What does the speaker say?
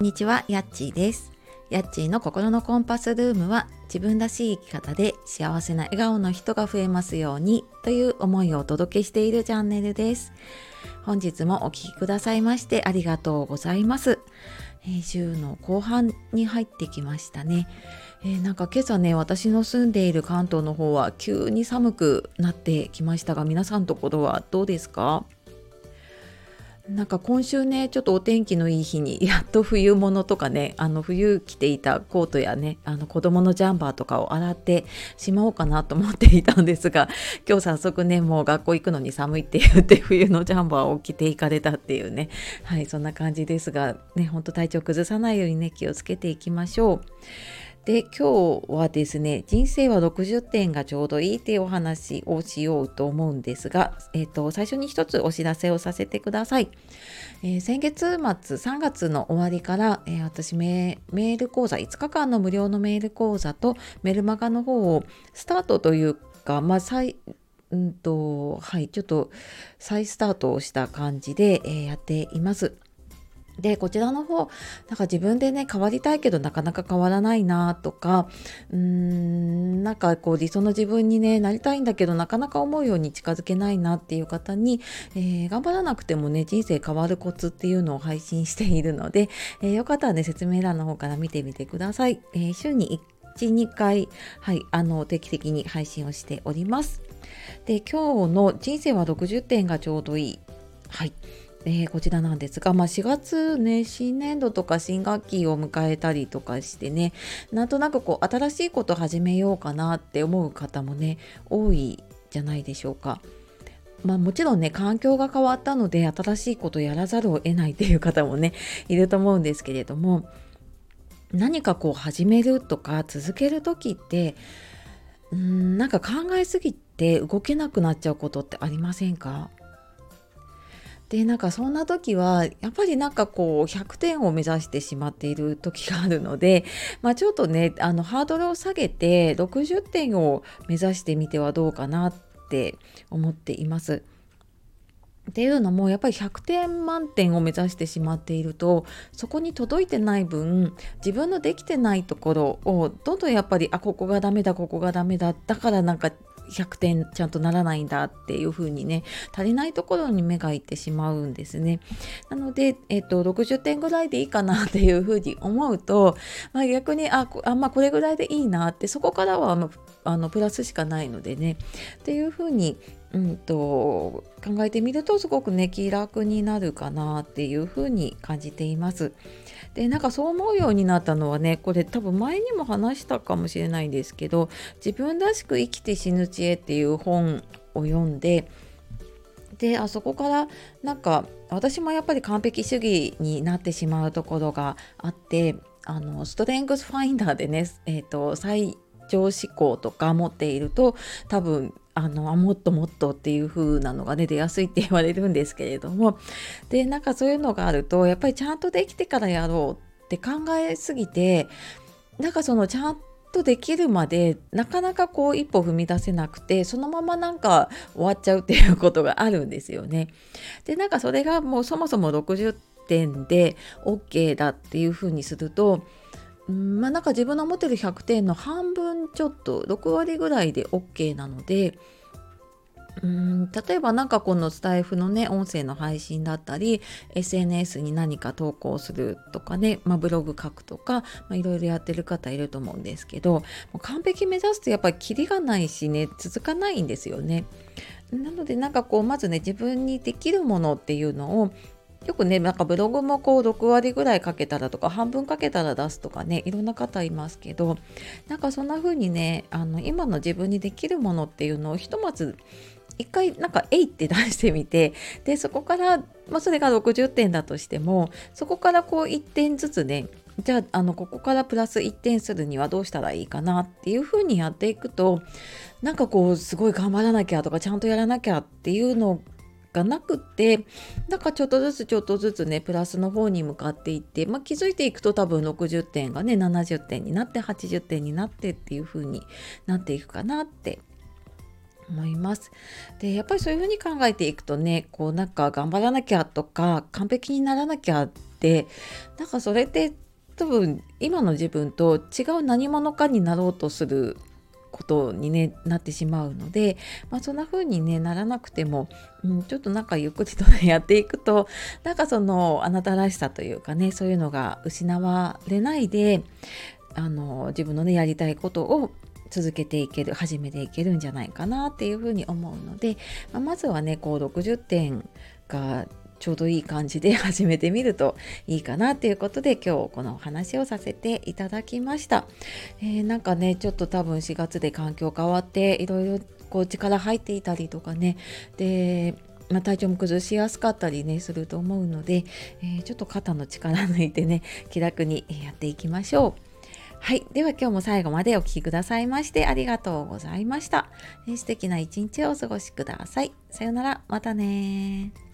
こんにちは、やっちーです。やっちーの心のコンパスルームは自分らしい生き方で幸せな笑顔の人が増えますようにという思いをお届けしているチャンネルです。本日もお聴きくださいましてありがとうございます。えー週の後半に入ってきましたね。えーなんか今朝ね私の住んでいる関東の方は急に寒くなってきましたが皆さんのところはどうですか？なんか今週ねちょっとお天気のいい日に やっと冬物とかねあの冬着ていたコートやねあの子供のジャンバーとかを洗ってしまおうかなと思っていたんですが 今日早速ねもう学校行くのに寒いって言って 冬のジャンバーを着ていかれたっていうねはいそんな感じですがねほんと体調崩さないようにね気をつけていきましょう。で今日はですね人生は60点がちょうどいいっていうお話をしようと思うんですが、えー、と最初に一つお知らせをさせてください。えー先月末3月の終わりから、えー私メール講座5日間の無料のメール講座とメルマガの方をスタートというかまあ再うんとはいちょっと再スタートをした感じで、えーやっています。でこちらの方なんか自分でね変わりたいけどなかなか変わらないなとかうーんなんかこう理想の自分にねなりたいんだけどなかなか思うように近づけないなっていう方に、えー頑張らなくてもね人生変わるコツっていうのを配信しているので、えーよかったらね説明欄の方から見てみてください。えー週に1、2回、はい、あの定期的に配信をしております。で今日の人生は60点がちょうどいい。はい。えーこちらなんですが、まあ、4月ね新年度とか新学期を迎えたりとかしてねなんとなくこう新しいこと始めようかなって思う方もね多いじゃないでしょうか。まあ、もちろんね環境が変わったので新しいことやらざるを得ないっていう方もねいると思うんですけれども何かこう始めるとか続ける時ってうんなんか考えすぎて動けなくなっちゃうことってありませんか？でなんかそんな時はやっぱりなんかこう100点を目指してしまっている時があるので、まあ、ちょっとねあのハードルを下げて60点を目指してみてはどうかなって思っています。っていうのもやっぱり100点満点を目指してしまっているとそこに届いてない分自分のできてないところをどんどんやっぱりあここがダメだここがダメだだからなんか100点ちゃんとならないんだっていう風にね足りないところに目がいってしまうんですね。なので、えっと60点ぐらいでいいかなっていう風に思うと、まあ、逆にあこあ、まあ、これぐらいでいいなってそこからはあのプラスしかないのでねっていう風にうんと考えてみるとすごくね気楽になるかなっていう風に感じています。でなんかそう思うようになったのはねこれ多分前にも話したかもしれないんですけど「自分らしく生きて死ぬ知恵」っていう本を読んでであそこからなんか私もやっぱり完璧主義になってしまうところがあってあのストレングスファインダーでね、えー、と最上思考とか持っていると多分あのあもっともっとっていう風なのがね出やすいって言われるんですけれどもでなんかそういうのがあるとやっぱりちゃんとできてからやろうって考えすぎてなんかそのちゃんとできるまでなかなかこう一歩踏み出せなくてそのままなんか終わっちゃうっていうことがあるんですよね。でなんかそれがもうそもそも60点で OK だっていう風にするとまあなんか自分の持ってる100点の半分ちょっと6割ぐらいで OK なのでうん例えばなんかこのスタイフのね音声の配信だったり SNS に何か投稿するとかね、まあ、ブログ書くとか、いろいろやってる方いると思うんですけど完璧目指すとやっぱりキリがないしね続かないんですよね。なのでなんかこうまずね自分にできるものっていうのをよくねなんかブログもこう6割ぐらいかけたらとか半分かけたら出すとかねいろんな方いますけどなんかそんな風にねあの今の自分にできるものっていうのをひとまず一回なんか「えい!」って出してみてでそこから、まあ、それが60点だとしてもそこからこう1点ずつねじゃああのここからプラス1点するにはどうしたらいいかなっていう風にやっていくとなんかこうすごい頑張らなきゃとかちゃんとやらなきゃっていうのがなくってなんかちょっとずつちょっとずつねプラスの方に向かっていって、まあ、気づいていくと多分60点がね70点になって80点になってっていう風になっていくかなって思います。でやっぱりそういう風に考えていくとねこうなんか頑張らなきゃとか完璧にならなきゃってなんかそれって多分今の自分と違う何者かになろうとすることに、ね、なってしまうので、まあ、そんな風に、ね、ならなくても、うん、ちょっとなんかゆっくりと、ね、やっていくとなんかそのあなたらしさというかねそういうのが失われないであの自分のねやりたいことを続けていける始めていけるんじゃないかなっていうふうに思うので、まあ、まずはねこう60点がちょうどいい感じで始めてみるといいかなっていうことで今日このお話をさせていただきました、えー、なんかねちょっと多分4月で環境変わっていろいろこう力入っていたりとかねでまあ、体調も崩しやすかったりねすると思うので、えー、ちょっと肩の力抜いてね気楽にやっていきましょう。はい。では今日も最後までお聴きくださいましてありがとうございました。え素敵な一日をお過ごしください。さようなら。またね